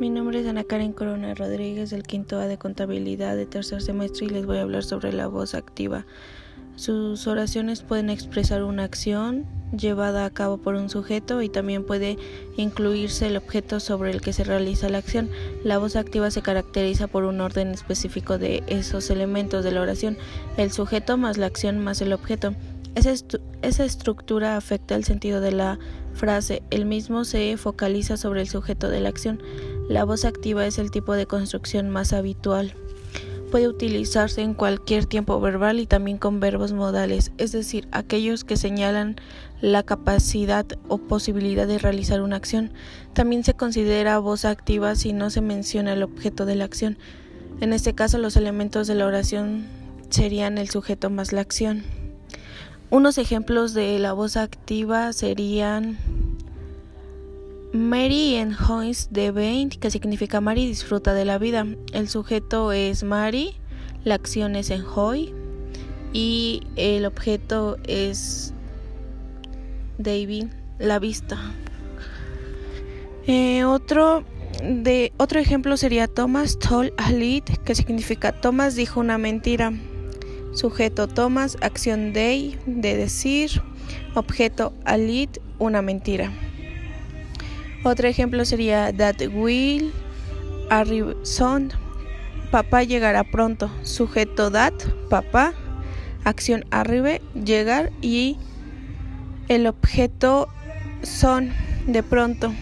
Mi nombre es Ana Karen Corona Rodríguez del quinto A de contabilidad de tercer semestre y les voy a hablar sobre la voz activa. Sus oraciones pueden expresar una acción llevada a cabo por un sujeto y también puede incluirse el objeto sobre el que se realiza la acción. La voz activa se caracteriza por un orden específico de esos elementos de la oración, el sujeto más la acción más el objeto. Esa, estructura afecta el sentido de la frase. El mismo se focaliza sobre el sujeto de la acción. La voz activa es el tipo de construcción más habitual. Puede utilizarse en cualquier tiempo verbal y también con verbos modales, es decir, aquellos que señalan la capacidad o posibilidad de realizar una acción. También se considera voz activa si no se menciona el objeto de la acción. En este caso, los elementos de la oración serían el sujeto más la acción. Unos ejemplos de la voz activa serían Mary enjoys the vein, que significa Mary disfruta de la vida. El sujeto es Mary, la acción es enjoy y el objeto es David, la vista. Eh, otro de otro ejemplo sería Thomas told a que significa Thomas dijo una mentira. Sujeto Thomas, acción day, de decir. Objeto a lead, una mentira. Otro ejemplo sería That will arrive soon. Papá llegará pronto. Sujeto that, papá. Acción arribe, llegar y el objeto son de pronto.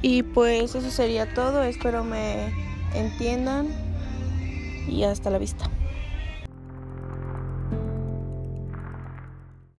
Y pues eso sería todo. Espero me entiendan y hasta la vista.